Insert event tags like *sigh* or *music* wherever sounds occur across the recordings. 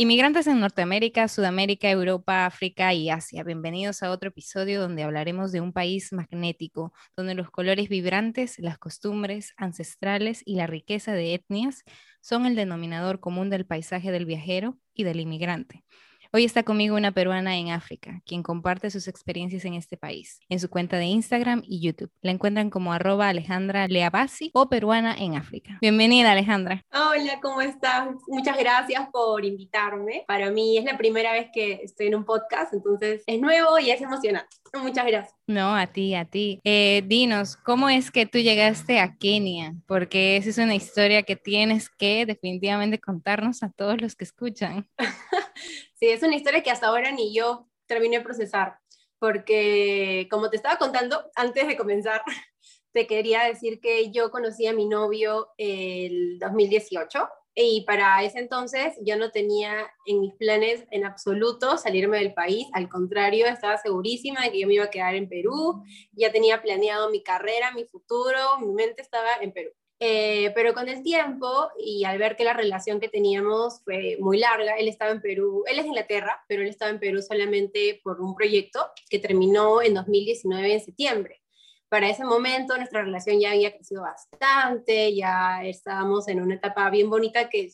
Inmigrantes en Norteamérica, Sudamérica, Europa, África y Asia. Bienvenidos a otro episodio donde hablaremos de un país magnético, donde los colores vibrantes, las costumbres ancestrales y la riqueza de etnias son el denominador común del paisaje del viajero y del inmigrante. Hoy está conmigo una peruana en África, quien comparte sus experiencias en este país, en su cuenta de Instagram y YouTube. La encuentran como arroba Alejandra Leabasi o peruana en África. Bienvenida Alejandra. Hola, ¿cómo estás? Muchas gracias por invitarme. Para mí es la primera vez que estoy en un podcast, entonces es nuevo y es emocionante. Muchas gracias. No, a ti, a ti. Eh, dinos, ¿cómo es que tú llegaste a Kenia? Porque esa es una historia que tienes que definitivamente contarnos a todos los que escuchan. *laughs* Sí, es una historia que hasta ahora ni yo terminé de procesar, porque como te estaba contando antes de comenzar, *laughs* te quería decir que yo conocí a mi novio el 2018 y para ese entonces yo no tenía en mis planes en absoluto salirme del país, al contrario, estaba segurísima de que yo me iba a quedar en Perú, ya tenía planeado mi carrera, mi futuro, mi mente estaba en Perú. Eh, pero con el tiempo y al ver que la relación que teníamos fue muy larga, él estaba en Perú, él es de Inglaterra, pero él estaba en Perú solamente por un proyecto que terminó en 2019 en septiembre. Para ese momento nuestra relación ya había crecido bastante, ya estábamos en una etapa bien bonita que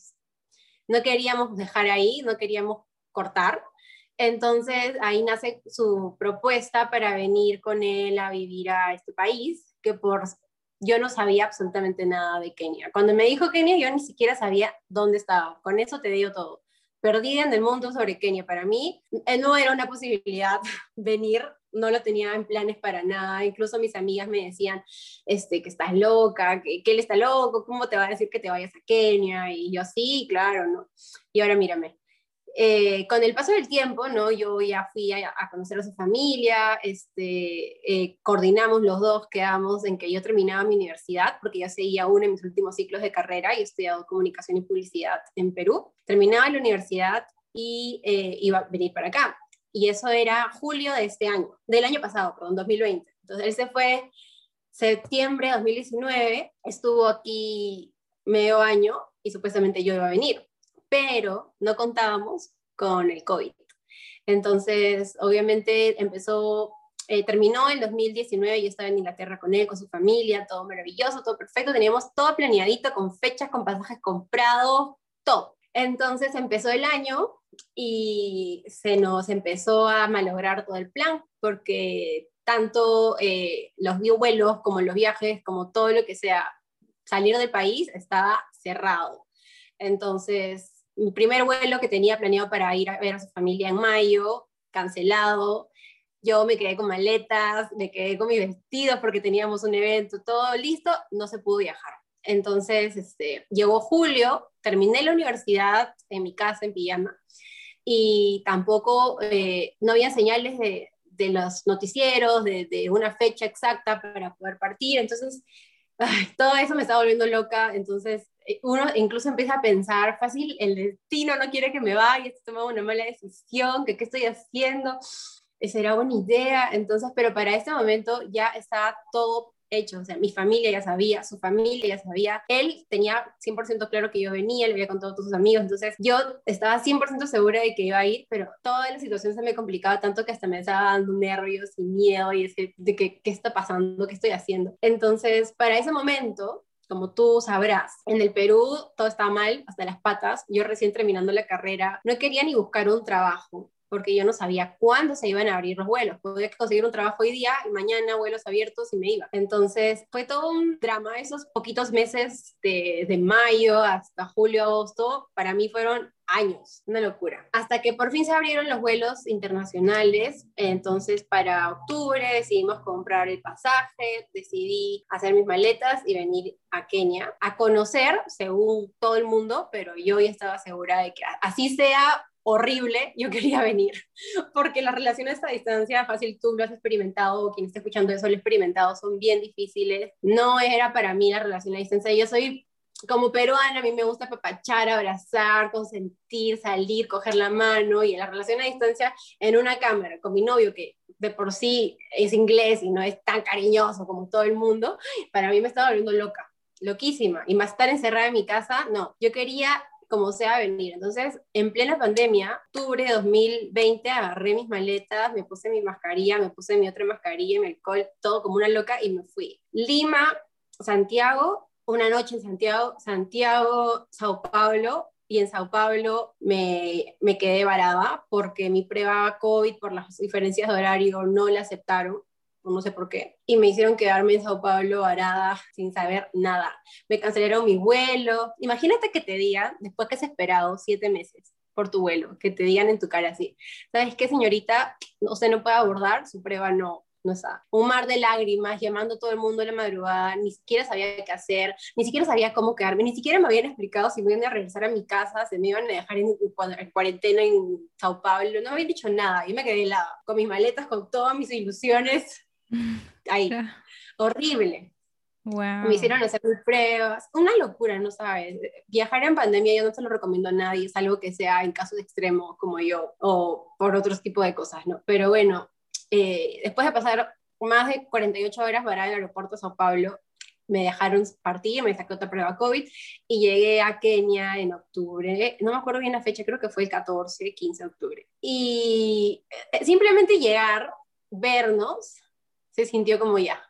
no queríamos dejar ahí, no queríamos cortar. Entonces ahí nace su propuesta para venir con él a vivir a este país, que por yo no sabía absolutamente nada de Kenia. Cuando me dijo Kenia, yo ni siquiera sabía dónde estaba. Con eso te digo todo. Perdida en el mundo sobre Kenia. Para mí eh, no era una posibilidad *laughs* venir, no lo tenía en planes para nada. Incluso mis amigas me decían este, que estás loca, que, que él está loco, ¿cómo te va a decir que te vayas a Kenia? Y yo, sí, claro, ¿no? Y ahora mírame, eh, con el paso del tiempo, ¿no? Yo ya fui a, conocer a su familia, este, eh, coordinamos los dos, quedamos en que yo terminaba mi universidad, porque ya seguía uno de mis últimos ciclos de carrera y he estudiado comunicación y publicidad en Perú. Terminaba la universidad y eh, iba a venir para acá. Y eso era julio de este año, del año pasado, perdón, 2020. Entonces él se fue septiembre de 2019, estuvo aquí medio año y supuestamente yo iba a venir pero no contábamos con el COVID. Entonces, obviamente empezó, eh, terminó el 2019, yo estaba en Inglaterra con él, con su familia, todo maravilloso, todo perfecto, teníamos todo planeadito, con fechas, con pasajes comprados, todo. Entonces empezó el año y se nos empezó a malograr todo el plan, porque tanto eh, los vuelos como los viajes, como todo lo que sea salir del país, estaba cerrado. Entonces, mi primer vuelo que tenía planeado para ir a ver a su familia en mayo, cancelado. Yo me quedé con maletas, me quedé con mis vestidos porque teníamos un evento, todo listo, no se pudo viajar. Entonces, este, llegó julio, terminé la universidad en mi casa en pijama y tampoco, eh, no había señales de, de los noticieros, de, de, una fecha exacta para poder partir. Entonces, todo eso me estaba volviendo loca. Entonces, uno incluso empieza a pensar, fácil, el destino no quiere que me vaya, estoy tomando una mala decisión, que qué estoy haciendo, será buena idea, entonces, pero para este momento ya estaba todo hecho, o sea, mi familia ya sabía, su familia ya sabía, él tenía 100% claro que yo venía, le había contado a todos sus amigos, entonces yo estaba 100% segura de que iba a ir, pero toda la situación se me complicaba tanto que hasta me estaba dando nervios y miedo y ese, de que, qué está pasando, qué estoy haciendo. Entonces, para ese momento, como tú sabrás, en el Perú todo estaba mal, hasta las patas. Yo recién terminando la carrera, no quería ni buscar un trabajo porque yo no sabía cuándo se iban a abrir los vuelos. Podía conseguir un trabajo hoy día y mañana vuelos abiertos y me iba. Entonces fue todo un drama. Esos poquitos meses de, de mayo hasta julio, agosto, para mí fueron años, una locura. Hasta que por fin se abrieron los vuelos internacionales, entonces para octubre decidimos comprar el pasaje, decidí hacer mis maletas y venir a Kenia a conocer, según todo el mundo, pero yo ya estaba segura de que así sea horrible, yo *laughs* quería venir, porque las relaciones a distancia, fácil tú lo has experimentado, o quien está escuchando eso lo ha experimentado, son bien difíciles. No era para mí la relación a distancia, yo soy como peruana, a mí me gusta papachar, abrazar, consentir, salir, coger la mano y en la relación a distancia en una cámara con mi novio que de por sí es inglés y no es tan cariñoso como todo el mundo, para mí me estaba volviendo loca, loquísima. Y más estar encerrada en mi casa, no, yo quería como sea venir. Entonces, en plena pandemia, octubre de 2020, agarré mis maletas, me puse mi mascarilla, me puse mi otra mascarilla, mi alcohol, todo como una loca y me fui. Lima, Santiago, una noche en Santiago, Santiago, Sao Paulo, y en Sao Paulo me, me quedé varada porque mi prueba COVID por las diferencias de horario no la aceptaron no sé por qué, y me hicieron quedarme en Sao Paulo varada sin saber nada. Me cancelaron mi vuelo. Imagínate que te digan, después que has esperado siete meses por tu vuelo, que te digan en tu cara así, ¿sabes qué, señorita? Usted no puede abordar, su prueba no, no está. Un mar de lágrimas, llamando a todo el mundo en la madrugada, ni siquiera sabía qué hacer, ni siquiera sabía cómo quedarme, ni siquiera me habían explicado si me iban a regresar a mi casa, se me iban a dejar en, cuarentena en Sao Paulo, no me habían dicho nada, yo me quedé helada, con mis maletas, con todas mis ilusiones, *laughs* ahí, horrible. Me hicieron hacer pruebas, una locura, no sabes. Viajar en pandemia yo no se lo recomiendo a nadie, es algo que sea en casos extremos como yo o por otros tipos de cosas, ¿no? Pero bueno, eh, después de pasar más de 48 horas para el aeropuerto de Sao Paulo, me dejaron partir, me saqué otra prueba COVID y llegué a Kenia en octubre, no me acuerdo bien la fecha, creo que fue el 14, 15 de octubre. Y eh, simplemente llegar, vernos, se sintió como ya.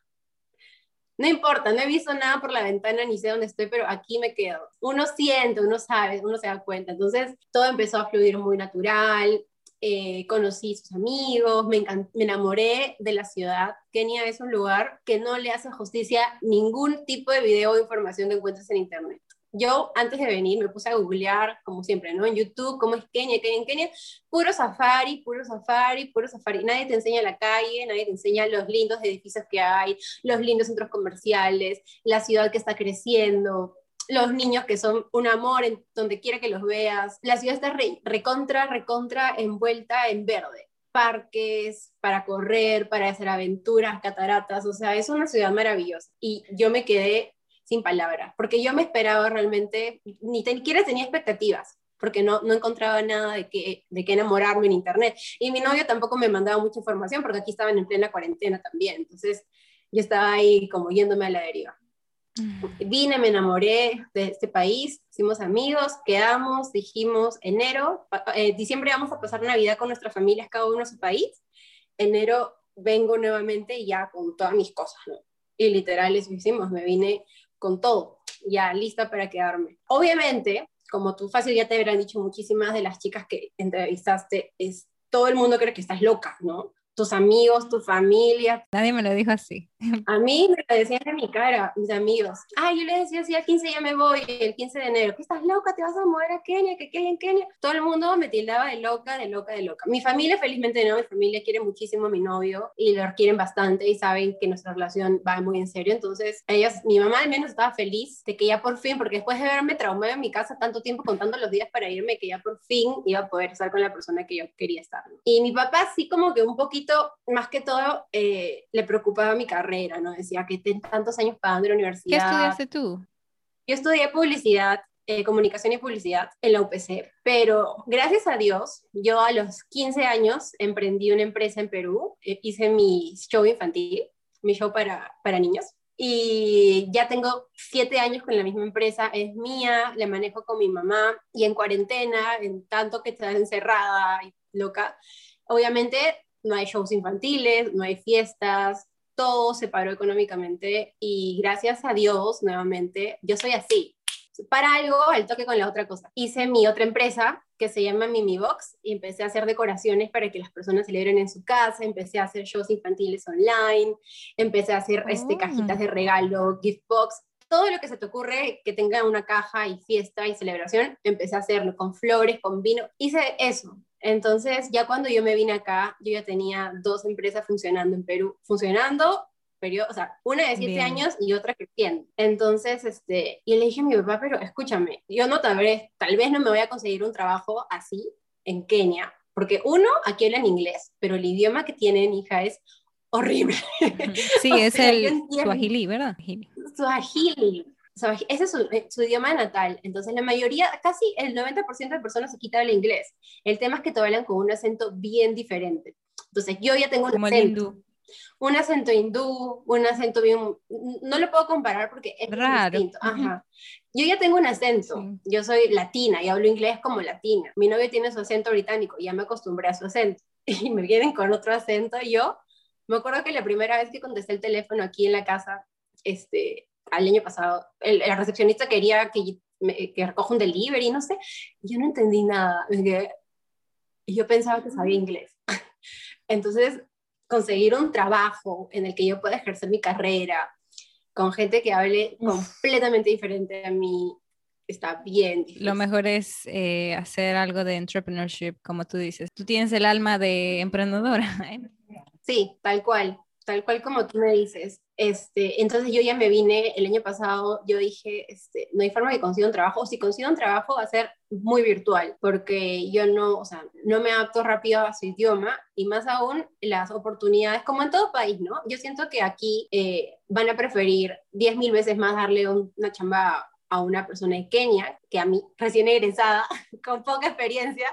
No importa, no he visto nada por la ventana ni sé dónde estoy, pero aquí me quedo. Uno siente, uno sabe, uno se da cuenta. Entonces todo empezó a fluir muy natural, eh, conocí sus amigos, me, me, enamoré de la ciudad. Kenia es un lugar que no le hace justicia ningún tipo de video o información que encuentres en internet. Yo antes de venir me puse a googlear, como siempre, ¿no? En YouTube, cómo es Kenia, Kenia, en Kenia, puro safari, puro safari, puro safari. Nadie te enseña la calle, nadie te enseña los lindos edificios que hay, los lindos centros comerciales, la ciudad que está creciendo, los niños que son un amor en donde quiera que los veas. La ciudad está recontra, recontra envuelta en verde. Parques para correr, para hacer aventuras, cataratas, o sea, es una ciudad maravillosa. Y yo me quedé sin palabras, porque yo me esperaba realmente, ni siquiera tenía expectativas, porque no, no encontraba nada de qué de que enamorarme en internet. Y mi novio tampoco me mandaba mucha información, porque aquí estaban en plena cuarentena también. Entonces yo estaba ahí como yéndome a la deriva. Vine, me enamoré de este país, hicimos amigos, quedamos, dijimos enero, eh, diciembre vamos a pasar Navidad con nuestras familias, cada uno en su país. Enero vengo nuevamente ya con todas mis cosas, ¿no? Y literal eso hicimos, me vine con todo, ya lista para quedarme. Obviamente, como tú fácil ya te habrán dicho muchísimas de las chicas que entrevistaste, es todo el mundo cree que estás loca, ¿no? tus amigos, tu familia. Nadie me lo dijo así. A mí me lo decían en mi cara, mis amigos. Ah, yo les decía, sí, el 15 ya me voy, el 15 de enero. ¿Qué estás loca? ¿Te vas a mover a Kenia? ¿Qué hay en Kenia? Todo el mundo me tildaba de loca, de loca, de loca. Mi familia, felizmente no, mi familia quiere muchísimo a mi novio y lo quieren bastante y saben que nuestra relación va muy en serio. Entonces, ellos, mi mamá al menos estaba feliz de que ya por fin, porque después de verme traumada en mi casa tanto tiempo contando los días para irme, que ya por fin iba a poder estar con la persona que yo quería estar. Y mi papá sí como que un poquito más que todo, eh, le preocupaba mi carrera, ¿no? Decía que tantos años pagando la universidad. ¿Qué estudiaste tú? Yo estudié publicidad, eh, comunicación y publicidad en la UPC, pero gracias a Dios, yo a los 15 años emprendí una empresa en Perú, eh, hice mi show infantil, mi show para, para niños, y ya tengo siete años con la misma empresa, es mía, la manejo con mi mamá y en cuarentena, en tanto que está encerrada y loca, obviamente no hay shows infantiles, no hay fiestas, todo se paró económicamente y gracias a Dios, nuevamente, yo soy así. Para algo, al toque con la otra cosa. Hice mi otra empresa que se llama Mimi Box y empecé a hacer decoraciones para que las personas celebren en su casa, empecé a hacer shows infantiles online, empecé a hacer este, oh. cajitas de regalo, gift box, todo lo que se te ocurre que tenga una caja y fiesta y celebración, empecé a hacerlo con flores, con vino. Hice eso. Entonces, ya cuando yo me vine acá, yo ya tenía dos empresas funcionando en Perú, funcionando periodo, o sea, una de siete años y otra creciendo. Entonces, este, y le dije a mi papá, pero escúchame, yo no tal vez, tal vez no me voy a conseguir un trabajo así en Kenia, porque uno, aquí hablan inglés, pero el idioma que tienen, hija, es horrible. *laughs* Sí, es el suajili, ¿verdad? Suajili. Ese es su, eh, su, idioma natal. Entonces, la mayoría, casi el 90% de personas aquí te habla inglés. El tema es que te hablan con un acento bien diferente. Entonces, yo ya tengo un acento un acento hindú, un acento bien, no lo puedo comparar porque es Raro. distinto. Ajá. Yo ya tengo un acento, yo soy latina y hablo inglés como latina. Mi novio tiene su acento británico y ya me acostumbré a su acento. *laughs* Y me vienen con otro acento. Y yo me acuerdo que la primera vez que contesté el teléfono aquí en la casa, este, al año pasado, el, recepcionista quería que, que recoja un delivery, no sé, yo no entendí nada. Y yo pensaba que sabía inglés. *laughs* Entonces conseguir un trabajo en el que yo pueda ejercer mi carrera con gente que hable completamente diferente a mí, está bien. Lo mejor es eh, hacer algo de entrepreneurship, como tú dices. Tú tienes el alma de emprendedora. ¿eh? *laughs* Sí, tal cual tal cual como tú me dices. Este, entonces yo ya me vine el año pasado, yo dije, este, no hay forma que consiga un trabajo, o si consigo un trabajo va a ser muy virtual, porque yo no, o sea, no me adapto rápido a su idioma y más aún las oportunidades, como en todo país, ¿no? Yo siento que aquí eh, van a preferir 10 mil veces más darle una chamba a una persona de Kenia que a mí, recién egresada, *laughs* con poca experiencia.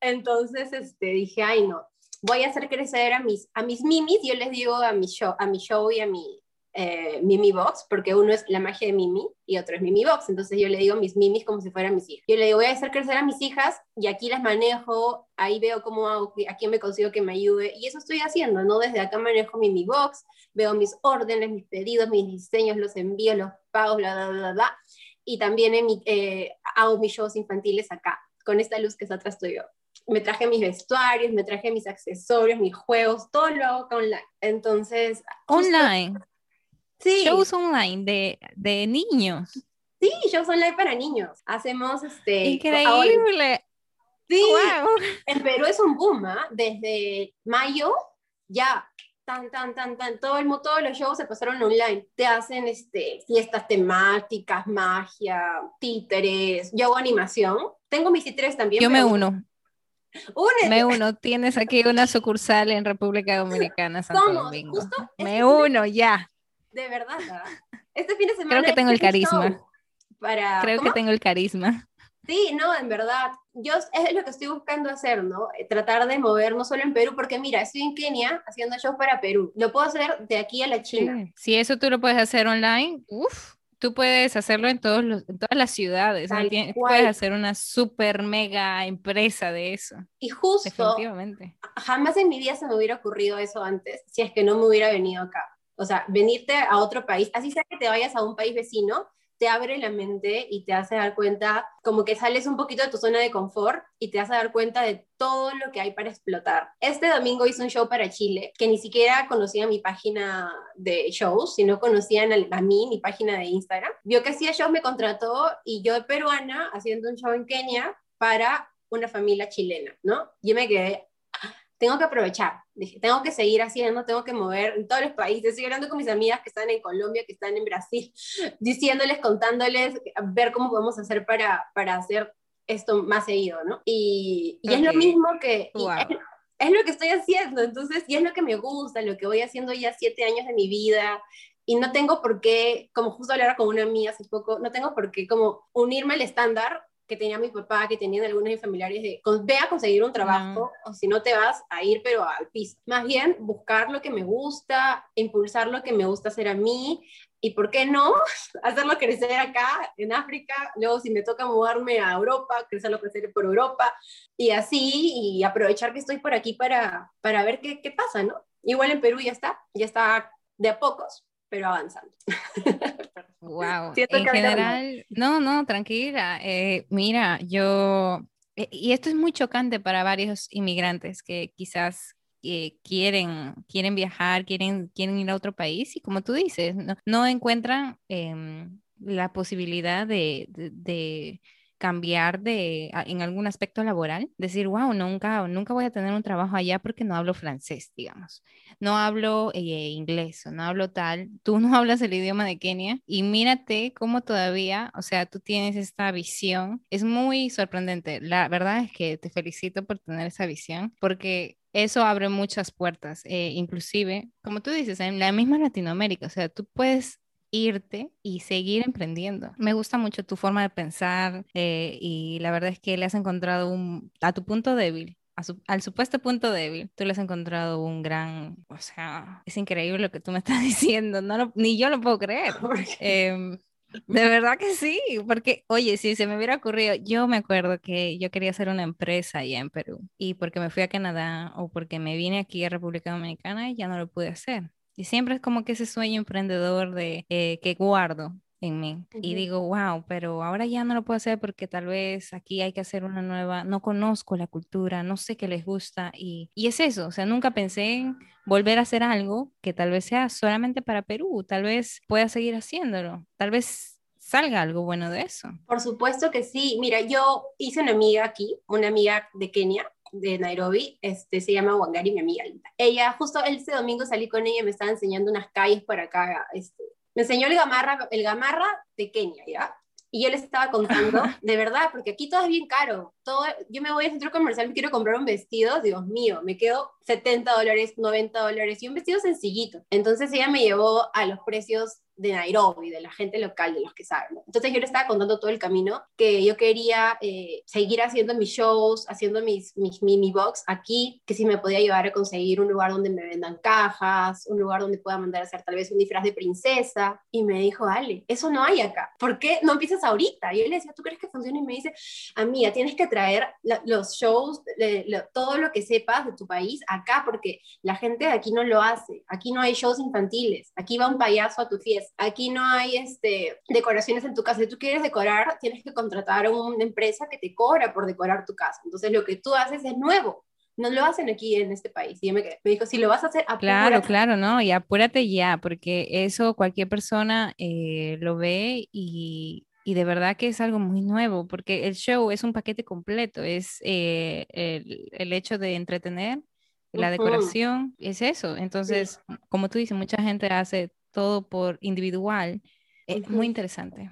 Entonces este, dije, ay no, voy a hacer crecer a mis, a mis mimis, yo les digo a mi show, a mi show y a mi eh, Mimi Box, porque uno es la magia de Mimi y otro es Mimi Box, entonces yo le digo a mis mimis como si fueran mis hijas. Yo le digo, voy a hacer crecer a mis hijas y aquí las manejo, ahí veo cómo hago, a quién me consigo que me ayude, y eso estoy haciendo, ¿no? Desde acá manejo Mimi Box, veo mis órdenes, mis pedidos, mis diseños, los envíos, los pagos, bla, bla, bla, bla, y también en mi, eh, hago mis shows infantiles acá, con esta luz que está atrás estoy yo me traje mis vestuarios, me traje mis accesorios, mis juegos, todo lo hago online. Entonces... Online. Sí. Shows online de, de niños. Sí, shows online para niños. Hacemos este... Increíble. sí, wow. en Perú es un boom, ¿ah? Desde mayo ya tan, tan, tan, tan, todo el, todos los shows se pasaron online. Te hacen este, fiestas temáticas, magia, títeres, yo hago animación. Tengo mis títeres también. Yo me uno. Me uno, tienes aquí una sucursal en República Dominicana, Santo Domingo. Me uno, ya. De verdad, Este fin de semana. Creo que tengo el carisma. Para... Creo que tengo el carisma. Sí, no, en verdad. Yo es lo que estoy buscando hacer, ¿no? Eh, tratar de mover no solo en Perú, porque mira, estoy en Kenia haciendo shows para Perú. Lo puedo hacer de aquí a la China. Si eso tú lo puedes hacer online, uff tú puedes hacerlo en, todos los, todas las ciudades. puedes hacer una super mega empresa de eso. Y justo, Definitivamente. jamás en mi vida se me hubiera ocurrido eso antes, si es que no me hubiera venido acá. O sea, venirte a otro país, así sea que te vayas a un país vecino, te abre la mente y te hace dar cuenta, como que sales un poquito de tu zona de confort y te hace dar cuenta de todo lo que hay para explotar. Este domingo hice un show para Chile, que ni siquiera conocía mi página de shows, sino conocían a, mí, mi página de Instagram. Vio que hacía shows, me contrató y yo peruana haciendo un show en Kenia para una familia chilena, ¿no? Yo me quedé, tengo que aprovechar, dije, tengo que seguir haciendo, tengo que mover en todos los países. Estoy hablando con mis amigas que están en Colombia, que están en Brasil, *laughs* diciéndoles, contándoles, ver cómo podemos hacer para, para hacer esto más seguido, ¿no? Y, y es lo mismo que... Es, lo que estoy haciendo, entonces, y es lo que me gusta, lo que voy haciendo ya siete años de mi vida, y no tengo por qué, como justo hablar con una amiga hace poco, no tengo por qué como unirme al estándar que tenía mi papá, que tenían algunos familiares de, ve a conseguir un trabajo, o si no te vas a ir, pero al piso. Más bien, buscar lo que me gusta, impulsar lo que me gusta hacer a mí, y por qué no *laughs* hacerlo crecer acá en África, luego si me toca mudarme a Europa, crecerlo crecer por Europa, y así, y aprovechar que estoy por aquí para, para ver qué, qué pasa, ¿no? Igual en Perú ya está, ya está de a pocos, pero avanzando. *laughs* Wow. en general, no, no, tranquila. Eh, mira, yo, eh, y esto es muy chocante para varios inmigrantes que quizás eh, quieren, quieren viajar, quieren, quieren ir a otro país y como tú dices, no, no encuentran em, la posibilidad de, de cambiar de, en algún aspecto laboral, decir, wow, nunca, nunca voy a tener un trabajo allá porque no hablo francés, digamos, no hablo eh, inglés o no hablo tal, tú no *laughs* hablas el idioma de Kenia y mírate cómo todavía, o sea, tú tienes esta visión, es muy sorprendente, la verdad es que te felicito por tener esa visión porque eso abre muchas puertas, eh, inclusive, como tú dices, en la misma Latinoamérica, o sea, tú puedes irte y seguir emprendiendo. Me gusta mucho tu forma de pensar eh, y la verdad es que le has encontrado un, a tu punto débil. al supuesto punto débil, tú le has encontrado un gran, o sea, es increíble lo que tú me *laughs* estás diciendo, no ni yo lo puedo creer. *laughs* Em, de verdad que sí, porque, oye, si se me hubiera ocurrido, yo me acuerdo que yo quería hacer una empresa allá en Perú y porque me fui a Canadá o porque me vine aquí a República Dominicana y ya no lo pude hacer. Y siempre es como que ese sueño emprendedor de eh, que guardo en mí. Y digo, wow, pero ahora ya no lo puedo hacer porque tal vez aquí hay que hacer una nueva, no conozco la cultura, no sé qué les gusta. Y, y es eso, o sea, nunca pensé en volver a hacer algo que tal vez sea solamente para Perú, tal vez pueda seguir haciéndolo, tal vez salga algo bueno de eso. Por supuesto que sí. Mira, yo hice una amiga aquí, una amiga de Kenia, de Nairobi, este, se llama Wangari, mi amiga Ella, justo este domingo salí con ella y me estaba enseñando unas calles por acá, este, me enseñó el gamarra, el gamarra de Kenia, ¿ya? Y él estaba contando, de verdad, porque aquí todo es bien caro. Todo, yo me voy al centro comercial, quiero comprar un vestido, Dios mío, me quedo 70 dólares, 90 dólares y un vestido sencillito. Entonces ella me llevó a los precios de Nairobi, de la gente local, de los que saben. Entonces yo le estaba contando todo el camino que yo quería eh, seguir haciendo mis shows, haciendo mis, mis mini box aquí, que si me podía ayudar a conseguir un lugar donde me vendan cajas, un lugar donde pueda mandar a hacer tal vez un disfraz de princesa. Y me dijo, Ale, eso no hay acá. ¿Por qué no empiezas ahorita? Y yo le decía, ¿tú crees que funciona? Y me dice, amiga, tienes que traer los shows, todo lo que sepas de tu país acá, porque la gente de aquí no lo hace. Aquí no hay shows infantiles. Aquí va un payaso a tu fiesta Aquí no hay este, decoraciones en tu casa. Si tú quieres decorar, tienes que contratar a una empresa que te cobra por decorar tu casa. Entonces, lo que tú haces es nuevo. No lo hacen aquí en este país. Y me, me dijo, si lo vas a hacer, apúrate. Claro, claro, ¿no? Y apúrate ya, porque eso cualquier persona eh, lo ve y, y de verdad que es algo muy nuevo, porque el show es un paquete completo, es eh, el, el, hecho de entretener, la decoración, es eso. Entonces, como tú dices, mucha gente hace todo por individual, es muy interesante.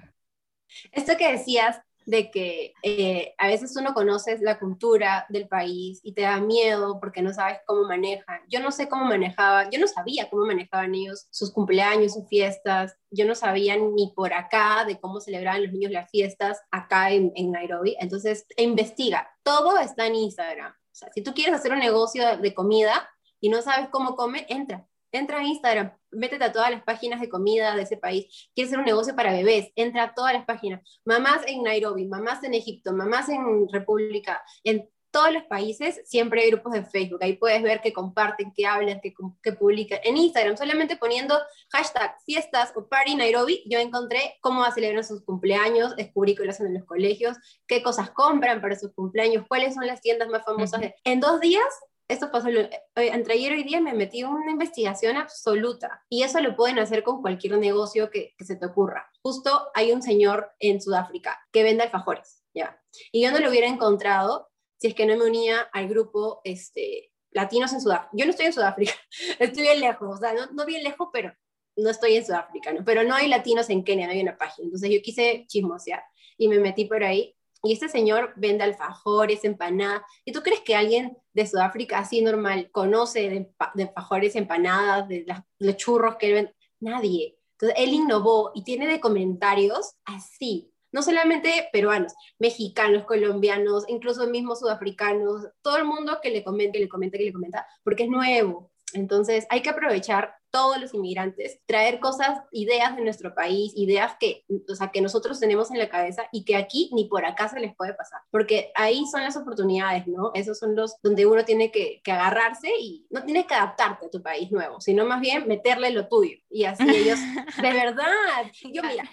Esto que decías de que eh, a veces uno conoce la cultura del país y te da miedo porque no sabes cómo manejan. Yo no sé cómo manejaba, yo no sabía cómo manejaban ellos sus cumpleaños, sus fiestas. Yo no sabía ni por acá de cómo celebraban los niños las fiestas acá en, en Nairobi. Entonces, investiga. Todo está en Instagram. O sea, si tú quieres hacer un negocio de comida y no sabes cómo come, entra entra a Instagram, métete a todas las páginas de comida de ese país. Quieres hacer un negocio para bebés, entra a todas las páginas. Mamás en Nairobi, mamás en Egipto, mamás en República, en todos los países siempre hay grupos de Facebook. Ahí puedes ver que comparten, que hablan, que, que publican. En Instagram, solamente poniendo hashtag fiestas o party Nairobi, yo encontré cómo celebrar sus cumpleaños, descubrí que lo hacen en los colegios, qué cosas compran para sus cumpleaños, cuáles son las tiendas más famosas. En dos días esto pasó, eh, entre ayer y hoy día me metí en una investigación absoluta y eso lo pueden hacer con cualquier negocio que, que, se te ocurra. Justo hay un señor en Sudáfrica que vende alfajores, ¿ya? Y yo no lo hubiera encontrado si es que no me unía al grupo este, Latinos en Sudáfrica. Yo no estoy en Sudáfrica, *laughs* estoy bien lejos, o sea, no, no bien lejos, pero no estoy en Sudáfrica, ¿no? Pero no hay latinos en Kenia, no hay una página. Entonces yo quise chismosear y me metí por ahí y este señor vende alfajores, empanadas. ¿Y tú crees que alguien de Sudáfrica así normal conoce de, alfajores, empanadas, de los churros que vende? Nadie. Entonces él innovó y tiene de comentarios así. No solamente peruanos, mexicanos, colombianos, incluso mismos sudafricanos, todo el mundo que le comenta, que le comenta, que le comenta, porque es nuevo. Entonces hay que aprovechar todos los inmigrantes, traer cosas, ideas de nuestro país, ideas que, o sea, que nosotros tenemos en la cabeza y que aquí ni por acá se les puede pasar, porque ahí son las oportunidades, ¿no? Esos son los donde uno tiene que, que agarrarse y no tienes que adaptarte a tu país nuevo, sino más bien meterle lo tuyo y así ellos, *laughs* de verdad, yo mira,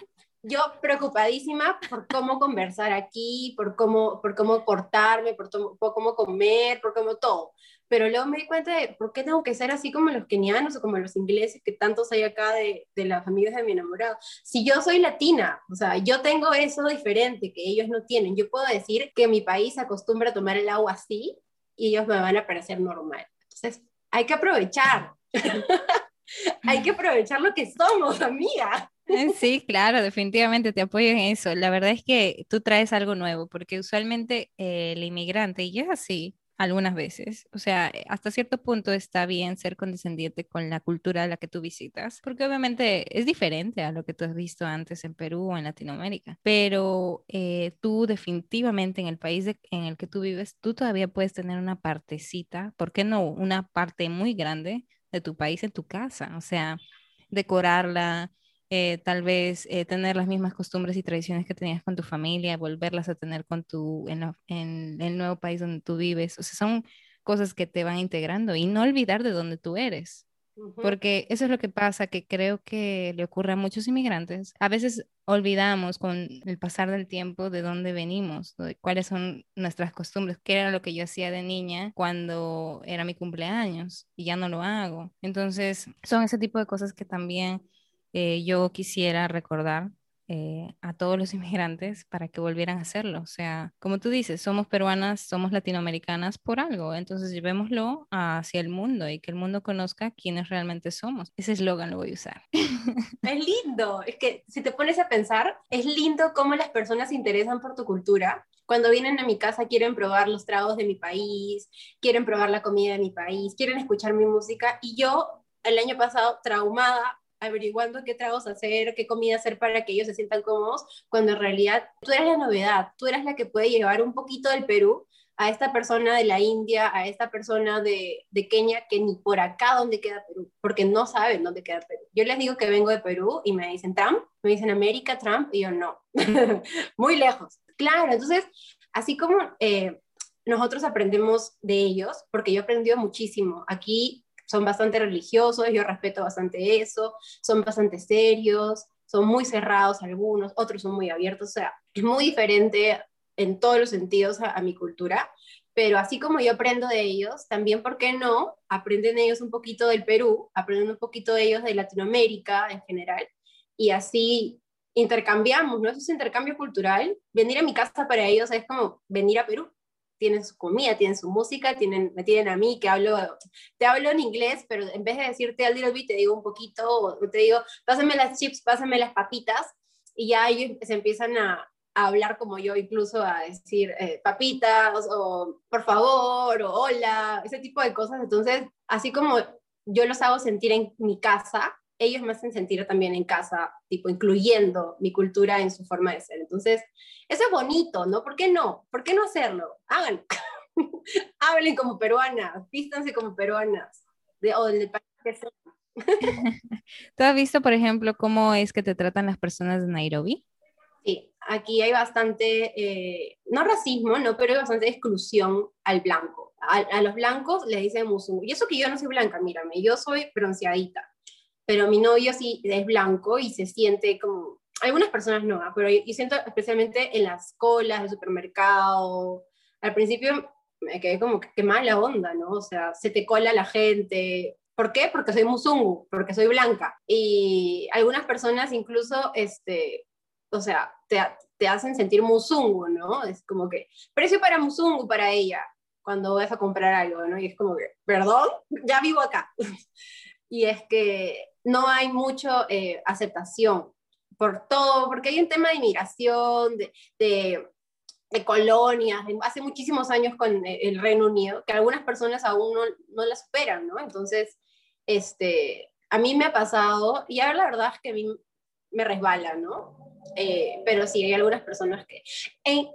yo preocupadísima por cómo conversar aquí, por cómo, por cómo cortarme, por, por, cómo comer, por cómo todo. Pero luego me di cuenta de por qué tengo que ser así como los kenianos o como los ingleses que tantos hay acá de, de las amigas de mi enamorado. Si yo soy latina, o sea, yo tengo eso diferente que ellos no tienen. Yo puedo decir que mi país acostumbra a tomar el agua así y ellos me van a parecer normal. Entonces, hay que aprovechar. *laughs* hay que aprovechar lo que somos, amiga. Eh, sí, claro, definitivamente te apoyo en eso. La verdad es que tú traes algo nuevo, porque usualmente eh, el inmigrante, y es así algunas veces, o sea, eh, hasta cierto punto está bien ser condescendiente con la cultura a la que tú visitas, porque obviamente es diferente a lo que tú has visto antes en Perú o en Latinoamérica, pero tú definitivamente en el país en el que tú vives, tú todavía puedes tener una partecita, ¿por qué no? Una parte muy grande de tu país en tu casa, o sea, decorarla eh, tal vez eh, tener las mismas costumbres y tradiciones que tenías con tu familia, volverlas a tener con tu, en, en, el nuevo país donde tú vives. O sea, son cosas que te van integrando y no olvidar de dónde tú eres. Porque eso es lo que pasa, que creo que le ocurre a muchos inmigrantes. A veces olvidamos con el pasar del tiempo de dónde venimos, de cuáles son nuestras costumbres, qué era lo que yo hacía de niña cuando era mi cumpleaños y ya no lo hago. Entonces, son ese tipo de cosas que también eh, yo quisiera recordar eh, a todos los *laughs* inmigrantes para que volvieran a hacerlo. O sea, como tú dices, somos peruanas, somos latinoamericanas por algo, entonces llevémoslo hacia el mundo y que el mundo conozca quiénes realmente somos. Ese eslogan lo voy a usar. *laughs* Es lindo, es que si te pones a pensar, es lindo cómo las personas se interesan por tu cultura. Cuando vienen a mi casa quieren probar los tragos de mi país, quieren probar la comida de mi país, quieren escuchar mi música y yo el año pasado traumada averiguando qué tragos hacer, qué comida hacer para que ellos se sientan cómodos, cuando en realidad tú eres la novedad, tú eres la que puede llevar un poquito del Perú a esta persona de la India, a esta persona de, de Kenia, que ni por acá dónde queda Perú, porque no saben dónde queda Perú. Yo les digo que vengo de Perú y me dicen Trump, me dicen América, Trump, y yo no, *laughs* muy lejos. Claro, entonces, así como eh, nosotros aprendemos de ellos, porque yo he aprendido muchísimo. Aquí son bastante religiosos, yo respeto bastante eso, son bastante serios, son muy cerrados algunos, otros son muy abiertos, o sea, es muy diferente en todos los sentidos a, mi cultura, pero así como yo aprendo de ellos, también, ¿por qué no? Aprenden ellos un poquito del Perú, aprenden un poquito de ellos de Latinoamérica en general, y así intercambiamos, ¿no? Eso es intercambio cultural. Venir a mi casa para ellos es como venir a Perú tienen su comida, tienen su música, tienen, me tienen a mí que hablo, te hablo en inglés, pero en vez de decirte al little bit, te digo un poquito, o te digo, pásame las chips, pásame las papitas, y ya ellos se empiezan a, hablar como yo, incluso a decir eh, papitas, o por favor, o hola, ese tipo de cosas. Entonces, así como yo los hago sentir en mi casa, ellos me hacen sentir también en casa, tipo, incluyendo mi cultura en su forma de ser. Entonces, eso es bonito, ¿no? ¿Por qué no? ¿Por qué no hacerlo? Háganlo. *laughs* Hablen como peruanas, vístanse como peruanas, de, o del país que sea. *laughs* ¿Tú has visto, por ejemplo, cómo es que te tratan las personas de Nairobi? Sí, aquí hay bastante, eh, no racismo, no, pero hay bastante exclusión al blanco. A, a los blancos les dicen musungu. Y eso que yo no soy blanca, mírame, yo soy bronceadita pero mi novio sí es blanco y se siente como, algunas personas no, ¿ah? pero yo, siento especialmente en las colas del supermercado, al principio me quedé como, qué mala onda, ¿no? O sea, se te cola la gente. ¿Por qué? Porque soy musungu, porque soy blanca. Y algunas personas incluso, este, o sea, te, te hacen sentir musungu, ¿no? Es como que, precio para musungu para ella, cuando vas a comprar algo, ¿no? Y es como que, perdón, ya vivo acá. *laughs* y es que no hay mucha eh, aceptación por todo, porque hay un tema de inmigración, de, de, colonias, hace muchísimos años con el Reino Unido, que algunas personas aún no, no la superan, ¿no? Entonces, este, a mí me ha pasado, y ahora la verdad es que a mí me resbala, ¿no? Eh, pero sí, hay algunas personas que...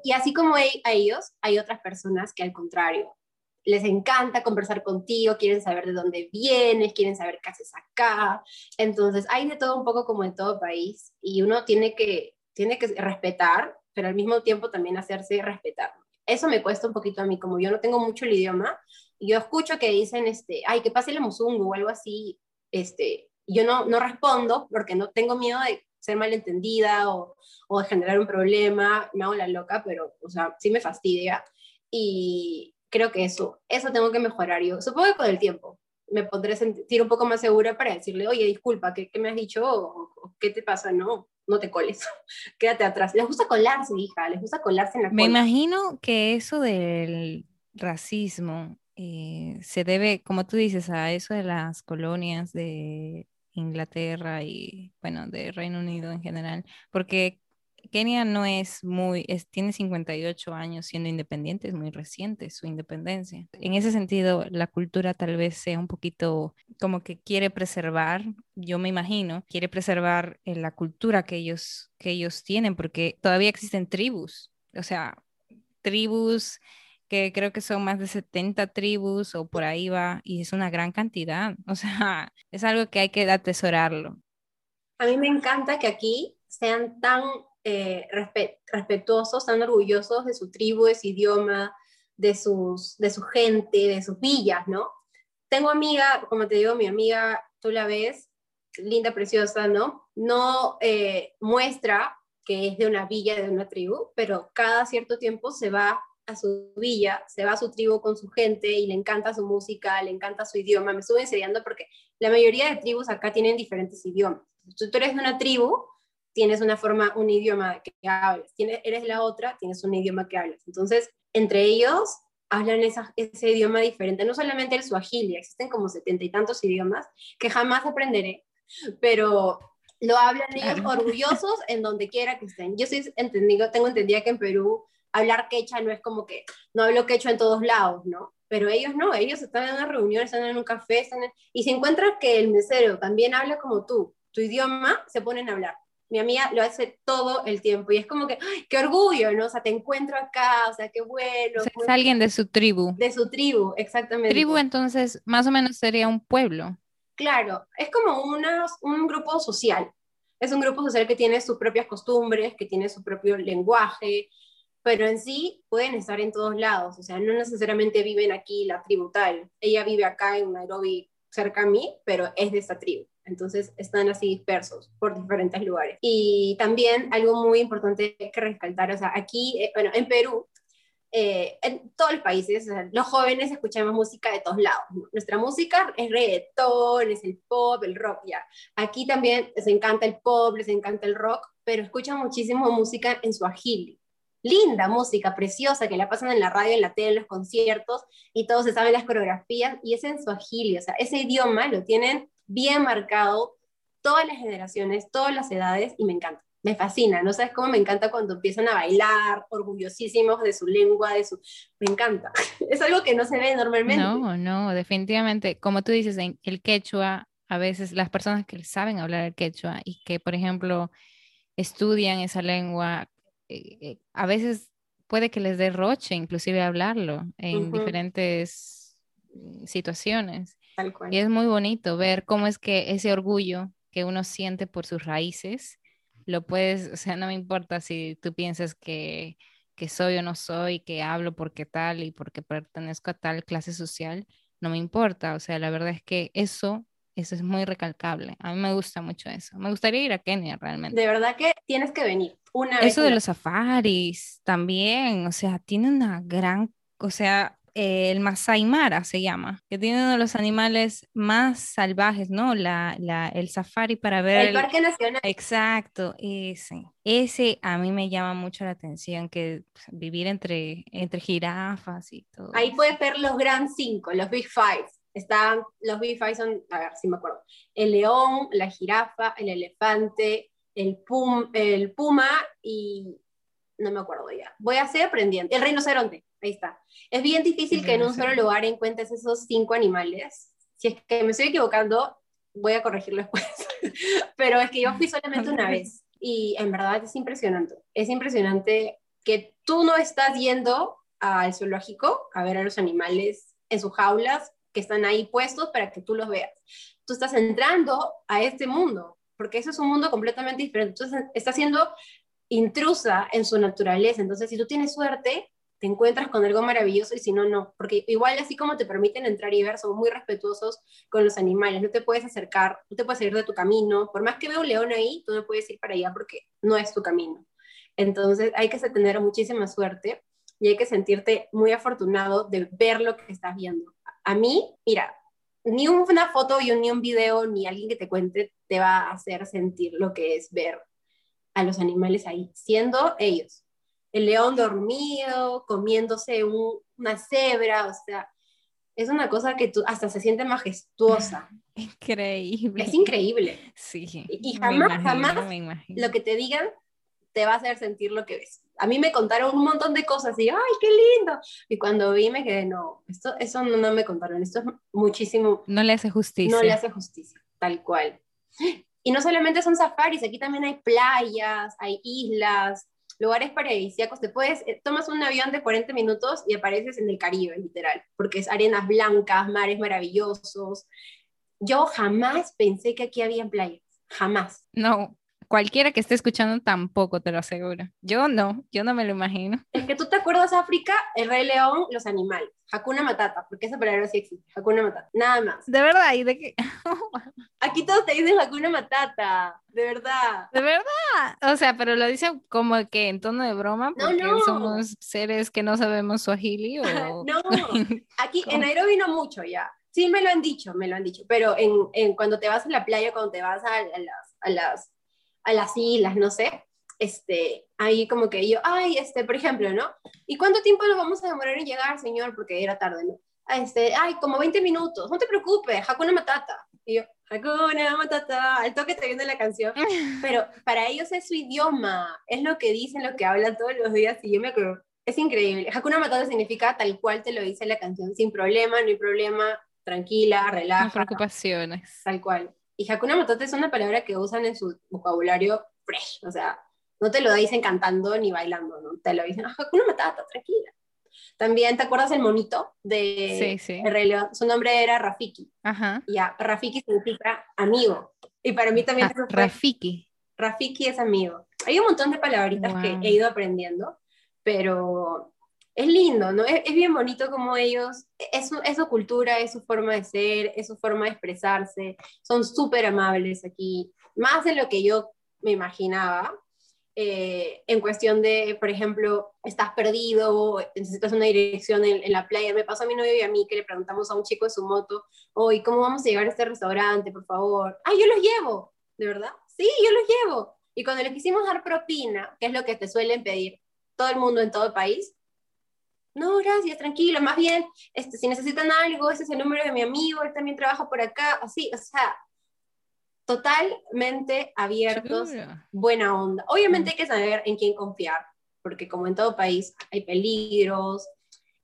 y así como hay, a ellos, hay otras personas que al contrario, les encanta conversar contigo, quieren saber de dónde vienes, quieren saber qué haces acá. Entonces, hay de todo un poco como en todo país y uno tiene que, tiene que respetar, pero al mismo tiempo también hacerse respetar. Eso me cuesta un poquito a mí, como yo no tengo mucho el idioma, y yo escucho que dicen, este, ay, que pase el mozungu o algo así, este, yo no, no respondo porque no tengo miedo de ser malentendida o, o de generar un problema, me hago la loca, pero, o sea, sí me fastidia. Y, creo que eso, eso tengo que mejorar yo. Supongo que con el tiempo me podré sentir un poco más segura para decirle, oye, disculpa, ¿qué, qué me has dicho? O, ¿Qué te pasa? No, no te coles, *laughs* quédate atrás. Les gusta colarse, hija, les gusta colarse en la Me imagino que eso del racismo eh, se debe, como tú dices, a eso de las colonias de Inglaterra y, bueno, de Reino Unido en general, porque Kenia no es muy, es, tiene 58 años siendo independiente, es muy reciente su independencia. En ese sentido, la cultura tal vez sea un poquito como que quiere preservar, yo me imagino, quiere preservar eh, la cultura que ellos, que ellos tienen, porque todavía existen tribus, o sea, tribus que creo que son más de 70 tribus o por ahí va, y es una gran cantidad, *laughs* o sea, es algo que hay que atesorarlo. A mí me encanta que aquí sean tan eh, respetuosos, tan orgullosos de su tribu, de su idioma, de, sus, de su gente, de sus villas, ¿no? Tengo amiga, como te digo, mi amiga, tú la ves, linda, preciosa, ¿no? No eh, muestra que es de una villa, de una tribu, pero cada cierto tiempo se va a su villa, se va a su tribu con su gente y le encanta su música, le encanta su idioma. Me estuve enseñando porque la mayoría de tribus acá tienen diferentes idiomas. Tú eres de una tribu, tienes una forma, un idioma que hablas, tienes, eres la otra, tienes un idioma que hablas. Entonces, entre ellos hablan ese idioma diferente, no solamente el suajili, existen como setenta y tantos idiomas que jamás aprenderé, pero lo hablan ellos orgullosos en donde quiera que estén. Yo sí entendido, tengo entendido que en Perú hablar quechua no es como que no hablo quechua en todos lados, ¿no? Pero ellos no, ellos están en una reunión, están en un café, están y se encuentran que el mesero también habla como tú, tu idioma, se ponen a hablar mi amiga lo hace todo el tiempo y es como que, ¡ay, qué orgullo, ¿no? O sea, te encuentro acá, o sea, qué bueno. es alguien de su tribu. De su tribu, exactamente. Tribu entonces más o menos sería un pueblo. Claro, es como un grupo social. Es un grupo social que tiene sus propias costumbres, que tiene su propio lenguaje, pero en sí pueden estar en todos lados, o sea, no necesariamente viven aquí la tribu tal. Ella vive acá en Nairobi cerca a mí, pero es de esa tribu entonces están así dispersos por diferentes lugares. Y también algo muy importante que rescatar, o sea, aquí, eh, bueno, en Perú, eh, en todos los países, los jóvenes escuchamos música de todos lados. Nuestra música es reggaetón, es el pop, el rock, ya. Aquí también les encanta el pop, les encanta el rock, pero escuchan muchísimo música en su agili. Linda música, preciosa, que la pasan en la radio, en la tele, en los conciertos, y todos se saben las coreografías, y es en su agili, o sea, ese idioma lo tienen bien marcado, todas las generaciones, todas las edades, y me encanta. Me fascina, no sabes cómo me encanta cuando empiezan a bailar, orgullosísimos de su lengua, de su... Me encanta. *laughs* Es algo que no se ve normalmente. No, no, definitivamente. Como tú dices, en el quechua, a veces las personas que saben hablar el quechua y que, por ejemplo, estudian esa lengua, eh, eh, a veces puede que les dé roche inclusive hablarlo en diferentes Y es muy bonito ver cómo es que ese orgullo que uno siente por sus raíces, lo puedes, o sea, no me importa si tú piensas que, que soy o no soy, que hablo porque tal y porque pertenezco a tal clase social, no me importa, o sea, la verdad es que eso eso es muy recalcable. A mí me gusta mucho eso. Me gustaría ir a Kenia realmente. De verdad que tienes que venir una vez. Eso de los safaris también, o sea, tiene una gran, o sea, el Masai Mara se llama, que tiene uno de los animales más salvajes, ¿no? La, la, el safari para ver. El, Parque Nacional. Exacto, ese. Ese a mí me llama mucho la atención, que pues, vivir entre, entre jirafas y todo. Ahí puedes ver los Grand Cinco, los Big Five. Están, los Big Five son, a ver si me acuerdo, el león, la jirafa, el elefante, el, pum, el puma y no me acuerdo ya. Voy a seguir aprendiendo. El rinoceronte. Ahí está. Es bien difícil que en un solo lugar encuentres esos cinco animales. Si es que me estoy equivocando, voy a corregirlo después. *laughs* Pero es que yo fui solamente una vez y en verdad es impresionante. Es impresionante que tú no estás yendo al zoológico a ver a los animales en sus jaulas que están ahí puestos para que tú los veas. Tú estás entrando a este mundo, porque eso es un mundo completamente diferente. Entonces, estás siendo intrusa en su naturaleza. Entonces, si tú tienes suerte, te encuentras con algo maravilloso y si no, no. Porque igual así como te permiten entrar y ver, son muy respetuosos con los animales. No te puedes acercar, no te puedes salir de tu camino. Por más que vea un león ahí, tú no puedes ir para allá porque no es tu camino. Entonces hay que tener muchísima suerte. y hay que sentirte muy afortunado de ver lo que estás viendo. A mí, mira, ni una foto ni un video ni alguien que te cuente te va a hacer sentir lo que es ver a los animales ahí, siendo ellos. El león dormido, comiéndose una cebra, o sea, es una cosa que tú hasta se siente majestuosa. *laughs* Increíble. Es increíble. Sí. Y, jamás, jamás lo que te digan te va a hacer sentir lo que ves. A mí me contaron un montón de cosas y, ay, qué lindo. Y cuando vi me quedé, no, esto, eso no, no me contaron, esto es muchísimo. No le hace justicia. No le hace justicia, tal cual. Y no solamente son safaris, aquí también hay playas, hay islas, lugares paradisíacos. Te puedes, eh, tomas un avión de 40 minutos y apareces en el Caribe, literal, porque es arenas blancas, mares maravillosos. Yo jamás pensé que aquí había playas, jamás. No, cualquiera que esté escuchando tampoco te lo aseguro. Yo no, yo no me lo imagino. Es que tú te acuerdas África, el Rey León, los animales. Hakuna Matata, porque esa palabra sí existe. Hakuna Matata, nada más. De verdad, ¿y de qué? *laughs* Aquí todos te dicen Hakuna Matata, de verdad. De verdad. O sea, pero lo dicen como que en tono de broma, porque no, somos seres que no sabemos suajili o... *laughs* no, *laughs* aquí en Nairobi no mucho ya. Sí me lo han dicho, me lo han dicho, pero en, en cuando te vas a la playa, cuando te vas a, las, a las a las islas, no sé, este, ahí como que yo, ay, este, por ejemplo, ¿no? ¿Y cuánto tiempo nos vamos a demorar en llegar, señor? Porque era tarde, ¿no? Este, ay, como 20 minutos, no te preocupes, Hakuna Matata. Y yo, Hakuna Matata, al toque te viene la canción. *laughs* Pero para ellos es su idioma, es lo que dicen, lo que hablan todos los días, y yo me acuerdo, es increíble. Hakuna Matata significa tal cual te lo dice la canción, sin problema, no hay problema, tranquila, relaja. No preocupaciones. Tal cual. Y Hakuna Matata es una palabra que usan en su vocabulario fresh, o sea, no te lo dicen cantando ni bailando, ¿no? Te lo dicen, ah, Hakuna Matata, tranquila. También, ¿te acuerdas el monito de sí, sí. Su nombre era Rafiki. Ajá. Ya, Rafiki significa amigo. Y para mí también ah, Rafiki. Rafiki es amigo. Hay un montón de palabritas que he ido aprendiendo, pero es lindo, ¿no? Es, bien bonito como ellos, es es su, cultura, es su forma de ser, es su forma de expresarse, son súper amables aquí, más de lo que yo me imaginaba. Eh, en cuestión de, por ejemplo, estás perdido, necesitas una dirección en, la playa. Me pasó a mi novio y a mí que le preguntamos a un chico de su moto, hoy, ¿cómo vamos a llegar a este restaurante, por favor? Ah, yo los llevo, ¿de verdad? Sí, yo los llevo. Y cuando les quisimos dar propina, que es lo que te suelen pedir todo el mundo en todo el país, no, gracias, tranquilo, más bien, este, si necesitan algo, ese es el número de mi amigo, él también trabaja por acá, así, o sea, totalmente abiertos, buena onda. Obviamente mm. hay que saber en quién confiar, porque como en todo país hay peligros.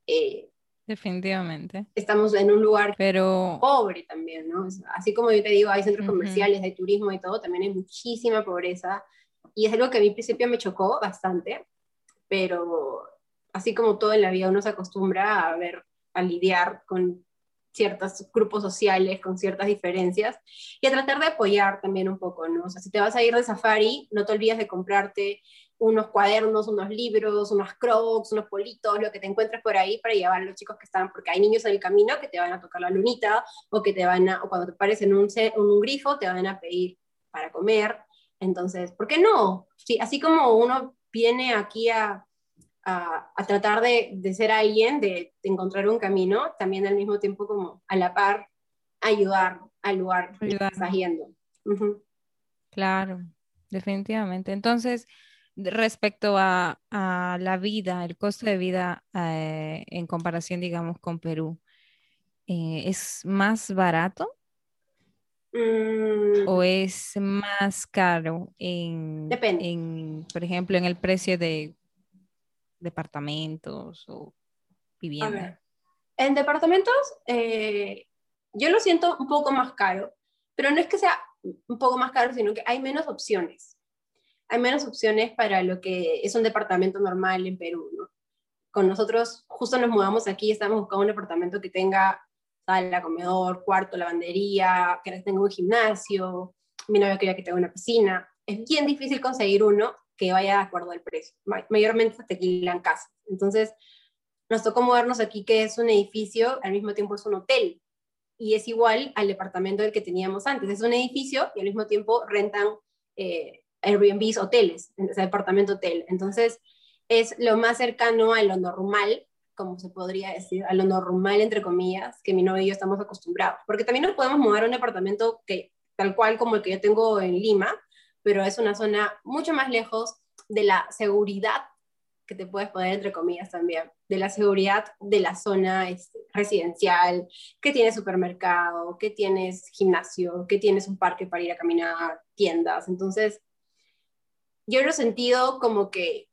Eh, Definitivamente. Estamos en un lugar Pero... pobre también, ¿no? Así como yo te digo, hay centros comerciales, hay turismo y todo, también hay muchísima pobreza. Y es algo que a mí al principio me chocó bastante, pero así como todo en la vida uno se acostumbra a ver, a lidiar con ciertos grupos sociales, con ciertas diferencias, y a tratar de apoyar también un poco, ¿no? O sea, si te vas a ir de safari, no te olvides de comprarte unos cuadernos, unos libros, unos crocs, unos politos, lo que te encuentres por ahí para llevar a los chicos que están, porque hay niños en el camino que te van a tocar la lunita, o que te van a, o cuando te pares en un, en un grifo, te van a pedir para comer, entonces, ¿por qué no? Sí, así como uno viene aquí a, a, tratar de, de, ser alguien, de, encontrar un camino, también al mismo tiempo como a la par ayudar al lugar que estás yendo. Claro, definitivamente. Entonces, respecto a, a, la vida, el costo de vida eh, en comparación, digamos, con Perú, eh, ¿es más barato? Mm. ¿O es más caro en, Depende. en, por ejemplo, en el precio de departamentos o vivienda? En departamentos, eh, yo lo siento un poco más caro, pero no es que sea un poco más caro, sino que hay menos opciones. Hay menos opciones para lo que es un departamento normal en Perú, ¿no? Con nosotros, justo nos mudamos aquí, estamos buscando un departamento que tenga sala, comedor, cuarto, lavandería, que tenga un gimnasio, mi novio quería que tenga una piscina. Es bien difícil conseguir uno que vaya de acuerdo al precio. Mayormente se alquilan casa. Entonces, nos tocó movernos aquí, que es un edificio, al mismo tiempo es un hotel. Y es igual al departamento del que teníamos antes. Es un edificio y al mismo tiempo rentan eh, Airbnbs, hoteles, ese departamento hotel. Entonces, es lo más cercano a lo normal, como se podría decir, a lo normal, entre comillas, que mi novio y yo estamos acostumbrados. Porque también nos podemos mudar a un departamento que, tal cual como el que yo tengo en Lima, pero es una zona mucho más lejos de la seguridad que te puedes poner entre comillas también, de la seguridad de la zona este, residencial, que tienes supermercado, que tienes gimnasio, que tienes un parque para ir a caminar, tiendas. Entonces, yo lo he sentido como que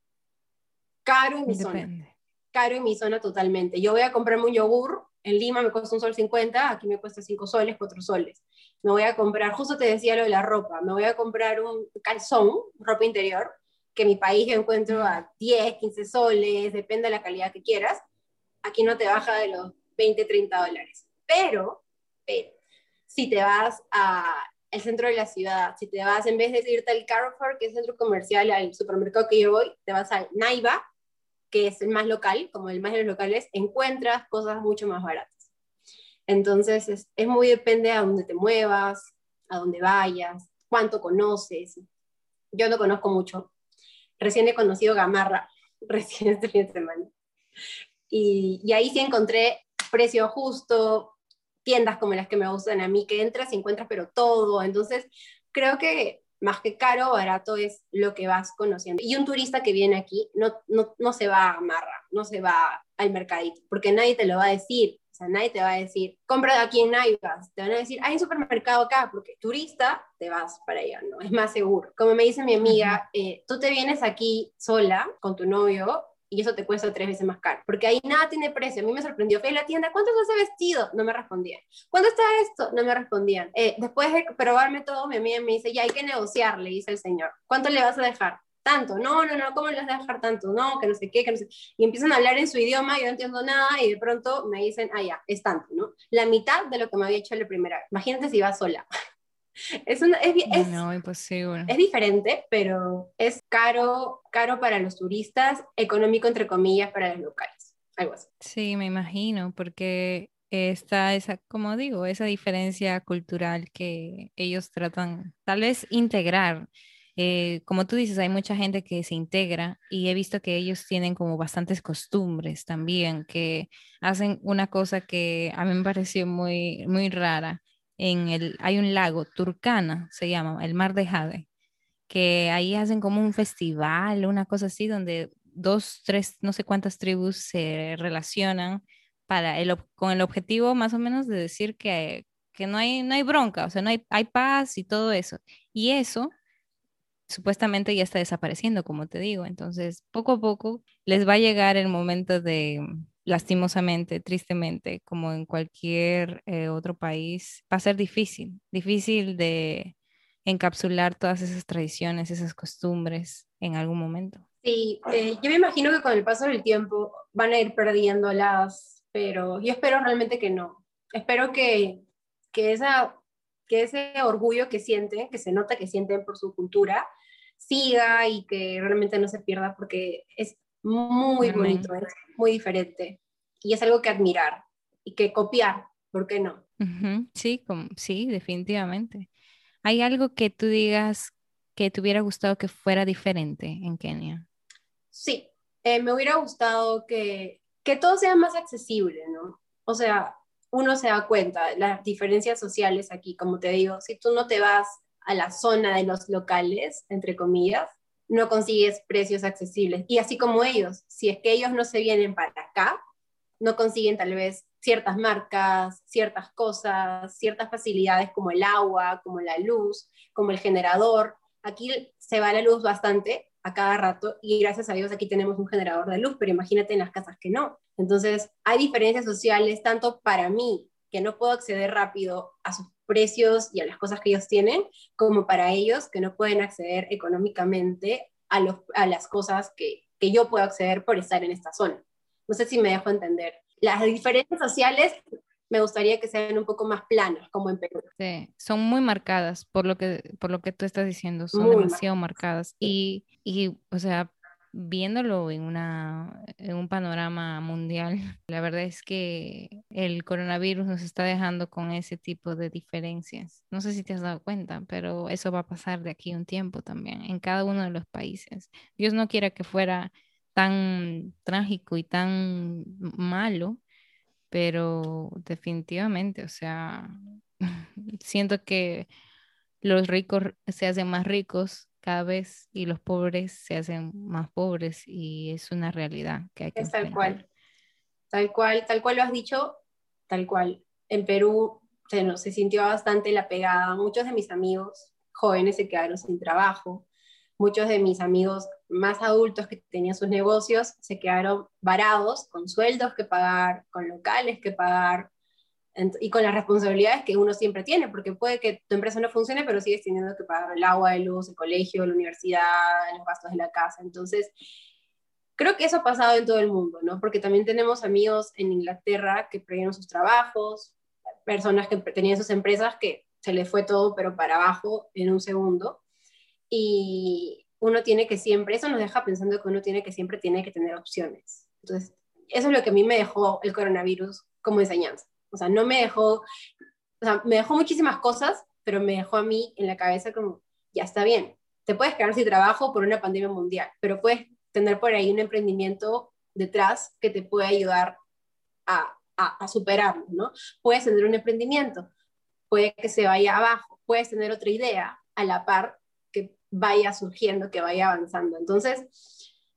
caro en mi zona. Caro en mi zona totalmente. Yo voy a comprarme un yogur, en Lima me cuesta un sol 50, aquí me cuesta 5 soles, 4 soles. Me voy a comprar, justo te decía lo de la ropa, me voy a comprar un calzón, ropa interior, que en mi país encuentro a 10, 15 soles, depende de la calidad que quieras. Aquí no te baja de los 20, 30 dólares. Pero, pero, si te vas a el centro de la ciudad, si te vas, en vez de irte al Carrefour, que es el centro comercial, al supermercado que yo voy, te vas al Naiva, que es el más local, como el más de los locales, encuentras cosas mucho más baratas. Entonces, es, muy depende a dónde te muevas, a dónde vayas, cuánto conoces. Yo no conozco mucho. Recién he conocido Gamarra, *laughs* recién este fin de semana. Y, y ahí sí encontré precio justo, tiendas como las que me gustan a mí, que entras y encuentras pero todo. Entonces, creo que más que caro o barato es lo que vas conociendo. Y un turista que viene aquí no, no, no se va a Marra, no se va al mercadito, porque nadie te lo va a decir. O sea, nadie te va a decir, compra aquí en Naivas. Te van a decir, hay un supermercado acá, porque turista, te vas para allá, ¿no? Es más seguro. Como me dice mi amiga, eh, tú te vienes aquí sola con tu novio y eso te cuesta tres veces más caro, porque ahí nada tiene precio. A mí me sorprendió, fui a la tienda, ¿cuánto es ese vestido? No me respondían. ¿Cuánto está esto? No me respondían. Eh, después de probarme todo, mi amiga me dice, ya hay que negociar, le dice el señor. ¿Cuánto le vas a dejar? Tanto. No, no, no, ¿cómo le vas a dejar tanto? No, que no sé qué, que no sé. Y empiezan a hablar en su idioma, yo no entiendo nada, y de pronto me dicen, ah, ya, es tanto, ¿no? La mitad de lo que me había hecho la primera vez. Imagínate si va sola. Es, una, es, es, no, imposible. Es diferente, pero es caro, caro para los turistas, económico entre comillas para los locales. Algo así. Sí, me imagino, porque está esa, como digo, esa diferencia cultural que ellos tratan, tal vez integrar. Eh, como tú dices, hay mucha gente que se integra y he visto que ellos tienen como bastantes costumbres también, que hacen una cosa que a mí me pareció muy, muy rara en el, hay un lago, Turcana se llama, el mar de Jade, que ahí hacen como un festival, una cosa así, donde dos, tres, no sé cuántas tribus se relacionan para el, con el objetivo más o menos de decir que, que no, hay, no hay bronca, o sea, no hay, hay paz y todo eso. Y eso supuestamente ya está desapareciendo, como te digo. Entonces, poco a poco les va a llegar el momento de, lastimosamente, tristemente, como en cualquier eh, otro país, va a ser difícil, difícil de encapsular todas esas tradiciones, esas costumbres en algún momento. Sí, eh, yo me imagino que con el paso del tiempo van a ir perdiéndolas, pero yo espero realmente que no. Espero que, que, esa, que ese orgullo que sienten, que se nota que sienten por su cultura, siga y que realmente no se pierda porque es muy bonito, es muy diferente. Y es algo que admirar y que copiar, ¿por qué no? Sí, sí, definitivamente. ¿Hay algo que tú digas que te hubiera gustado que fuera diferente en Kenia? Sí, eh, me hubiera gustado que, que todo sea más accesible, ¿no? O sea, uno se da cuenta, las diferencias sociales aquí, como te digo, si tú no te vas a la zona de los locales, entre comillas, no consigues precios accesibles. Y así como ellos, si es que ellos no se vienen para acá, no consiguen tal vez ciertas marcas, ciertas cosas, ciertas facilidades como el agua, como la luz, como el generador. Aquí se va la luz bastante a cada rato y gracias a Dios aquí tenemos un generador de luz, pero imagínate en las casas que no. Entonces hay diferencias sociales tanto para mí, que no puedo acceder rápido a sus precios y a las cosas que ellos tienen, como para ellos que no pueden acceder económicamente a, los, a las cosas que, que yo puedo acceder por estar en esta zona. No sé si me dejo entender. Las diferencias sociales me gustaría que sean un poco más planas, como en Perú. Sí, son muy marcadas por lo que, por lo que tú estás diciendo, son demasiado marcadas. Y, y, o sea, viéndolo en, una, en un panorama mundial, *laughs* la verdad es que el coronavirus nos está dejando con ese tipo de diferencias. No sé si te has dado cuenta, pero eso va a pasar de aquí un tiempo también, en cada uno de los países. Dios no quiera que fuera tan trágico y tan malo, pero definitivamente, o sea, *laughs* siento que los ricos se hacen más ricos cada vez y los pobres se hacen más pobres y es una realidad que hay que Es tal cual, tal cual, tal cual lo has dicho, tal cual. En Perú se, se sintió bastante la pegada, muchos de mis amigos jóvenes se quedaron sin trabajo, muchos de mis amigos más adultos que tenían sus negocios se quedaron varados con sueldos que pagar, con locales que pagar y con las responsabilidades que uno siempre tiene, porque puede que tu empresa no funcione, pero sigues teniendo que pagar el agua, el luz, el colegio, la universidad, los gastos de la casa. Entonces, creo que eso ha pasado en todo el mundo, ¿no? Porque también tenemos amigos en Inglaterra que perdieron sus trabajos, personas que tenían sus empresas que se les fue todo, pero para abajo en un segundo. Y uno tiene que siempre, eso nos deja pensando que uno tiene que siempre tiene que tener opciones. Entonces, eso es lo que a mí me dejó el coronavirus como enseñanza. O sea, no me dejó, o sea, me dejó muchísimas cosas, pero me dejó a mí en la cabeza como, ya está bien, te puedes quedar sin trabajo por una pandemia mundial, pero puedes tener por ahí un emprendimiento detrás que te puede ayudar a, a, a superarlo, ¿no? Puedes tener un emprendimiento, puede que se vaya abajo, puedes tener otra idea a la par vaya surgiendo, que vaya avanzando. Entonces,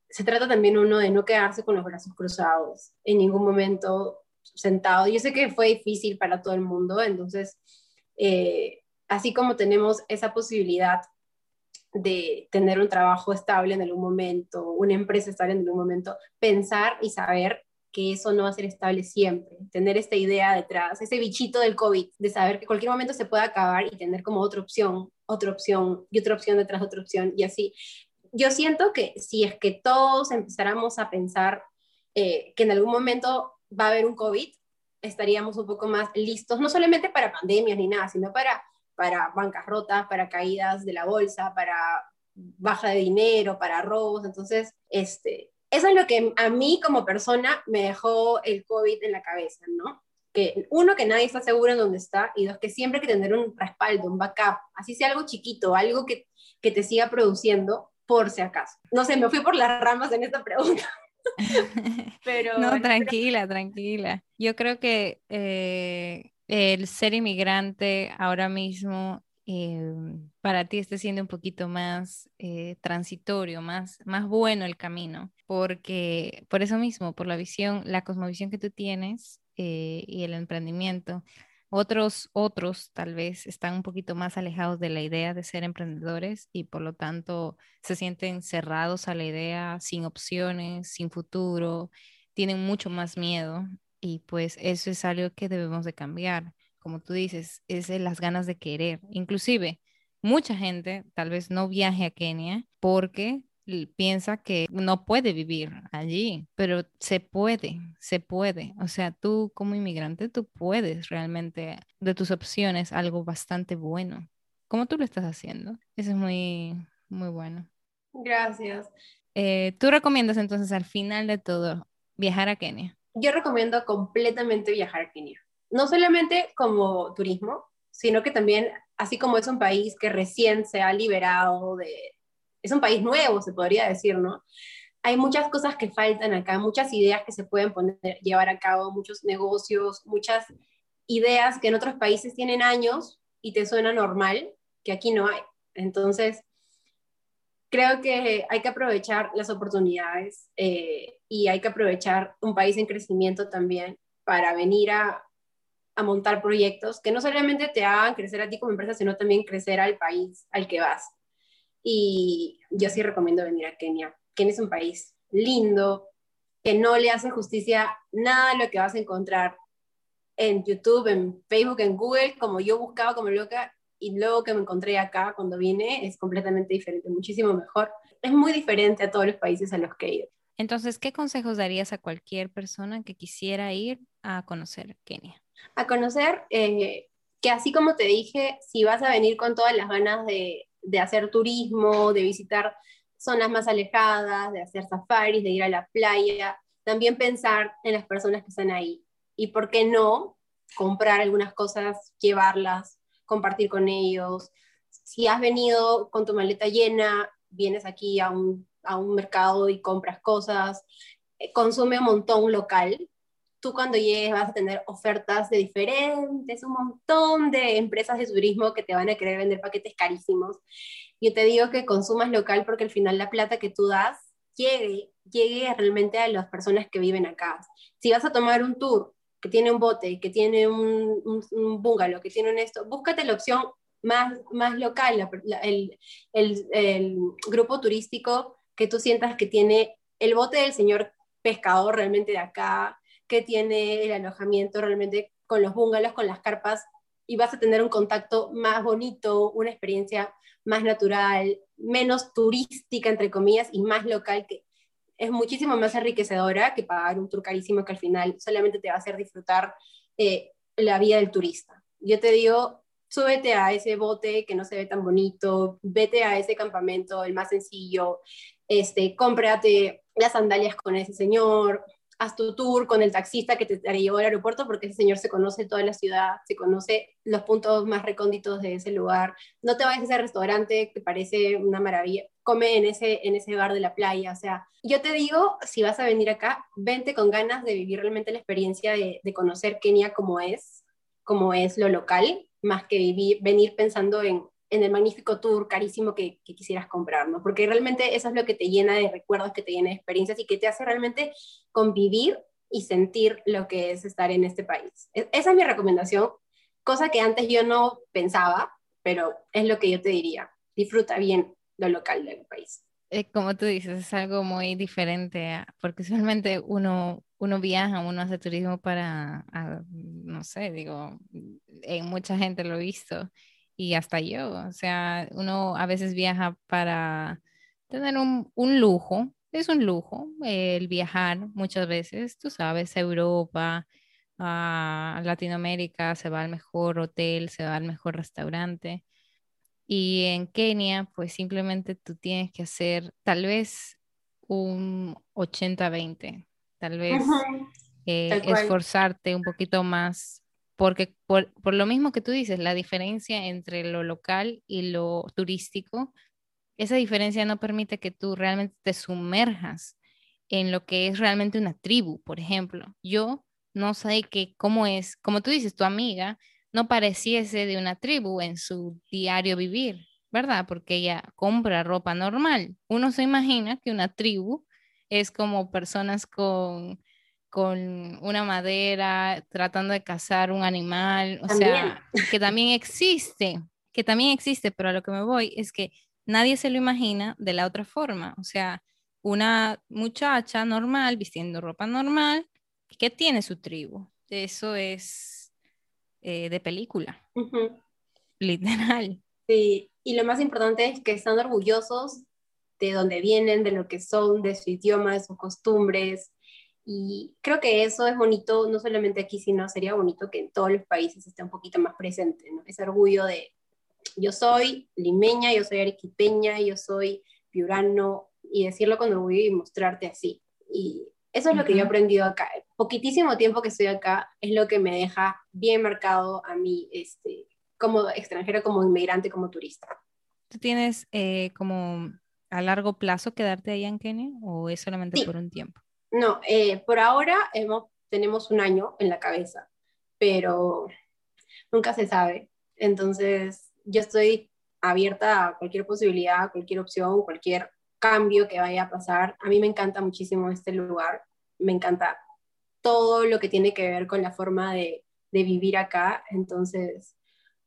se trata también uno de no quedarse con los brazos cruzados, en ningún momento sentado. Yo sé que fue difícil para todo el mundo, entonces, eh, así como tenemos esa posibilidad de tener un trabajo estable en algún momento, una empresa estable en algún momento, pensar y saber que eso no va a ser estable siempre, tener esta idea detrás, ese bichito del COVID, de saber que cualquier momento se puede acabar y tener como otra opción, otra opción y otra opción detrás de otra opción y así. Yo siento que si es que todos empezáramos a pensar eh, que en algún momento va a haber un COVID, estaríamos un poco más listos, no solamente para pandemias ni nada, sino para, para bancarrotas, para caídas de la bolsa, para baja de dinero, para robos. Entonces, este, eso es lo que a mí como persona me dejó el COVID en la cabeza, ¿no? Que uno, que nadie está seguro en dónde está, y dos, que siempre hay que tener un respaldo, un backup, así sea algo chiquito, algo que, que te siga produciendo por si acaso. No sé, me fui por las ramas en esta pregunta. *laughs* *laughs* Pero, no, tranquila, tranquila. Yo creo que eh, el ser inmigrante ahora mismo Em, para ti esté siendo un poquito más eh, transitorio, más, más bueno el camino, porque por eso mismo, por la visión, la cosmovisión que tú tienes eh, y el emprendimiento, otros, otros tal vez están un poquito más alejados de la idea de ser emprendedores y por lo tanto se sienten cerrados a la idea, sin opciones, sin futuro, tienen mucho más miedo y pues eso es algo que debemos de cambiar como tú dices, es las ganas de querer. Inclusive, mucha gente tal vez no viaje a Kenia porque piensa que no puede vivir allí, pero se puede, se puede. O sea, tú como inmigrante, tú puedes realmente de tus opciones algo bastante bueno. ¿Cómo tú lo estás haciendo? Eso es muy, muy bueno. Gracias. Eh, ¿Tú recomiendas entonces al final de todo viajar a Kenia? Yo recomiendo completamente viajar a Kenia no solamente como turismo, sino que también, así como es un país que recién se ha liberado de, es un país nuevo, se podría decir, ¿no? Hay muchas cosas que faltan acá, muchas ideas que se pueden poner, llevar a cabo, muchos negocios, muchas ideas que en otros países tienen años y te suena normal, que aquí no hay. Entonces, creo que hay que aprovechar las oportunidades eh, y hay que aprovechar un país en crecimiento también para venir a, a montar proyectos que no solamente te hagan crecer a ti como empresa, sino también crecer al país al que vas. Y yo sí recomiendo venir a Kenia. Kenia es un país lindo, que no le hace justicia nada de lo que vas a encontrar en YouTube, en Facebook, en Google, como yo buscaba como loca, y luego que me encontré acá cuando vine, es completamente diferente, muchísimo mejor. Es muy diferente a todos los países a los que he ido. Entonces, ¿qué consejos darías a cualquier persona que quisiera ir a conocer Kenia? a conocer eh, que así como te dije, si vas a venir con todas las ganas de, de hacer turismo, de visitar zonas más alejadas, de hacer safaris, de ir a la playa, también pensar en las personas que están ahí. Y por qué no comprar algunas cosas, llevarlas, compartir con ellos. Si has venido con tu maleta llena, vienes aquí a un, a un mercado y compras cosas, eh, consume un montón local, tú cuando llegues vas a tener ofertas de diferentes, un montón de empresas de turismo que te van a querer vender paquetes carísimos. Yo te digo que consumas local porque al final la plata que tú das llegue, llegue realmente a las personas que viven acá. Si vas a tomar un tour que tiene un bote, que tiene un, un, bungalow, que tiene un esto, búscate la opción más, más local, el, el, el grupo turístico que tú sientas que tiene el bote del señor pescador realmente de acá, que tiene el alojamiento realmente con los bungalows, con las carpas, y vas a tener un contacto más bonito, una experiencia más natural, menos turística, entre comillas, y más local, que es muchísimo más enriquecedora que pagar un tour carísimo que al final solamente te va a hacer disfrutar eh, la vida del turista. Yo te digo, súbete a ese bote que no se ve tan bonito, vete a ese campamento, el más sencillo, este, cómprate las sandalias con ese señor, haz tu tour con el taxista que te, llevó al aeropuerto porque ese señor se conoce toda la ciudad, se conoce los puntos más recónditos de ese lugar. No te vayas a ese restaurante que parece una maravilla, come en ese, en ese bar de la playa. O sea, yo te digo, si vas a venir acá, vente con ganas de vivir realmente la experiencia de, de conocer Kenia como es, como es lo local, más que vivir, venir pensando en, en el magnífico tour carísimo que, quisieras comprar, ¿no? Porque realmente eso es lo que te llena de recuerdos, que te llena de experiencias y que te hace realmente convivir y sentir lo que es estar en este país. E, esa es mi recomendación, cosa que antes yo no pensaba, pero es lo que yo te diría. Disfruta bien lo local del país. Eh, como tú dices, es algo muy diferente, porque usualmente uno, uno viaja, uno hace turismo para, no sé, digo, en mucha gente lo he visto, y hasta yo. O sea, uno a veces viaja para tener un, lujo, es un lujo el viajar muchas veces, tú sabes, a Europa, a Latinoamérica, se va al mejor hotel, se va al mejor restaurante. Y en Kenia, pues simplemente tú tienes que hacer tal vez un 80-20, tal vez eh, esforzarte un poquito más porque por, lo mismo que tú dices, la diferencia entre lo local y lo turístico, esa diferencia no permite que tú realmente te sumerjas en lo que es realmente una tribu, por ejemplo. Yo no sé que cómo es, como tú dices, tu amiga no pareciese de una tribu en su diario vivir, ¿verdad? Porque ella compra ropa normal. Uno se imagina que una tribu es como personas con con una madera, tratando de cazar un animal, o sea, que también existe, que también existe, pero a lo que me voy es que nadie se lo imagina de la otra forma, o sea, una muchacha normal, vistiendo ropa normal, que tiene su tribu. Eso es eh, de película, literal. Sí, y lo más importante es que están orgullosos de dónde vienen, de lo que son, de su idioma, de sus costumbres, y creo que eso es bonito, no solamente aquí, sino sería bonito que en todos los países esté un poquito más presente, ¿no? Ese orgullo de yo soy limeña, yo soy arequipeña, yo soy piurano, y decirlo con orgullo y mostrarte así. Y eso es lo que yo he aprendido acá. Poquitísimo tiempo que estoy acá es lo que me deja bien marcado a mí este, como extranjero, como inmigrante, como turista. ¿Tú tienes eh, como a largo plazo quedarte allá en Kenia o es solamente por un tiempo? No, eh, por ahora tenemos un año en la cabeza, pero nunca se sabe. Entonces, yo estoy abierta a cualquier posibilidad, cualquier opción, cualquier cambio que vaya a pasar. A mí me encanta muchísimo este lugar, me encanta todo lo que tiene que ver con la forma de, vivir acá. Entonces,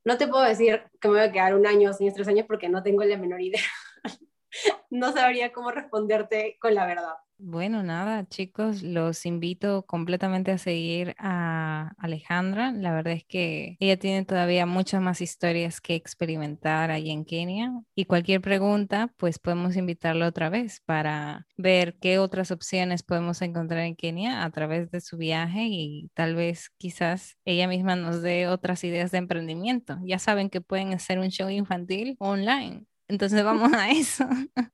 no te puedo decir que me voy a quedar un año, años, tres años, porque no tengo la menor idea. *laughs* *laughs* no sabría cómo responderte con la verdad. Bueno, nada, chicos, los invito completamente a seguir a Alejandra. La verdad es que ella tiene todavía muchas más historias que experimentar ahí en Kenia y cualquier pregunta, pues podemos invitarla otra vez para ver qué otras opciones podemos encontrar en Kenia a través de su viaje y tal vez quizás ella misma nos dé otras ideas de emprendimiento. Ya saben que pueden hacer un show infantil online. Entonces vamos a eso. *laughs*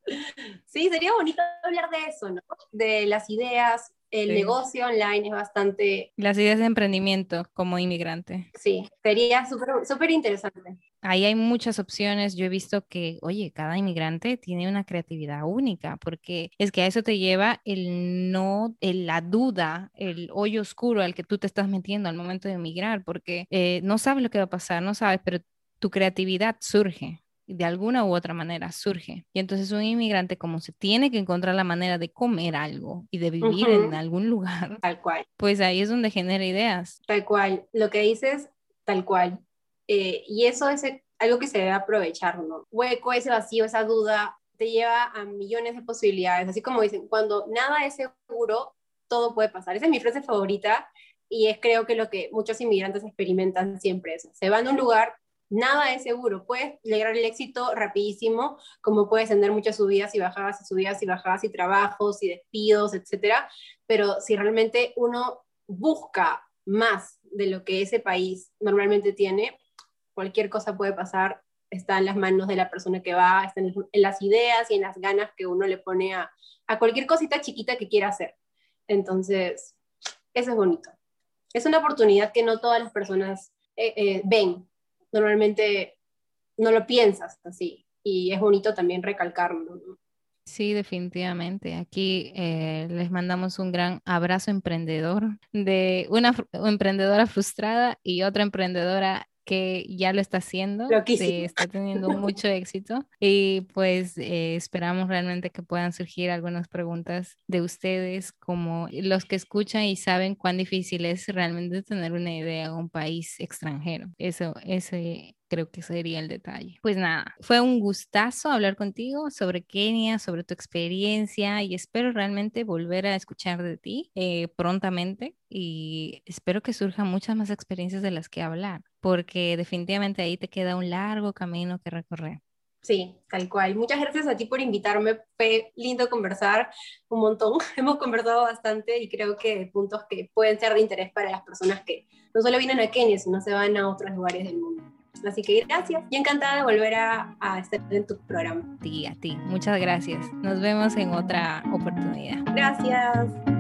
Sí, sería bonito hablar de eso, ¿no? De las ideas, el negocio online es bastante... Las ideas de emprendimiento como inmigrante. Sí, sería súper interesante. ahí hay muchas opciones. Yo he visto que, oye, cada inmigrante tiene una creatividad única, porque es que a eso te lleva el no, el, la duda, el hoyo oscuro al que tú te estás metiendo al momento de emigrar, porque eh, no sabes lo que va a pasar, no sabes, pero tu creatividad surge de alguna u otra manera surge. Y entonces un inmigrante como se tiene que encontrar la manera de comer algo y de vivir en algún lugar, *laughs* tal cual. Pues ahí es donde genera ideas. Tal cual. Lo que dices, tal cual. Eh, y eso es algo que se debe aprovechar, ¿no? Hueco, ese vacío, esa duda, te lleva a millones de posibilidades. Así como dicen, cuando nada es seguro, todo puede pasar. Esa es mi frase favorita y es creo que lo que muchos inmigrantes experimentan siempre. Es, se van a un lugar, nada es seguro. Puedes lograr el éxito rapidísimo, como puedes tener muchas subidas y bajadas subidas y bajadas y trabajos y despidos, etcétera. Pero si realmente uno busca más de lo que ese país normalmente tiene, cualquier cosa puede pasar, está en las manos de la persona que va, está en, las ideas y en las ganas que uno le pone a, cualquier cosita chiquita que quiera hacer. Entonces, eso es bonito. Es una oportunidad que no todas las personas eh, eh, ven. Normalmente no lo piensas así. Y es bonito también recalcarlo. Sí, definitivamente. Aquí eh, les mandamos un gran abrazo emprendedor de una emprendedora frustrada y otra emprendedora que ya lo está haciendo, está teniendo *laughs* mucho éxito y pues eh, esperamos realmente que puedan surgir algunas preguntas de ustedes como los que escuchan y saben cuán difícil es realmente tener una idea en un país extranjero. Eso, ese creo que sería el detalle. Pues nada, fue un gustazo hablar contigo sobre Kenia, sobre tu experiencia y espero realmente volver a escuchar de ti eh, prontamente y espero que surjan muchas más experiencias de las que hablar, porque definitivamente ahí te queda un largo camino que recorrer. Sí, tal cual. Muchas gracias a ti por invitarme. Fue lindo conversar un montón. *laughs* Hemos conversado bastante y creo que puntos que pueden ser de interés para las personas que no solo vienen a Kenia, sino se van a otros lugares del mundo. Así que gracias y encantada de volver a, a estar en tu programa. Sí, a ti. Muchas gracias. Nos vemos en otra oportunidad. Gracias.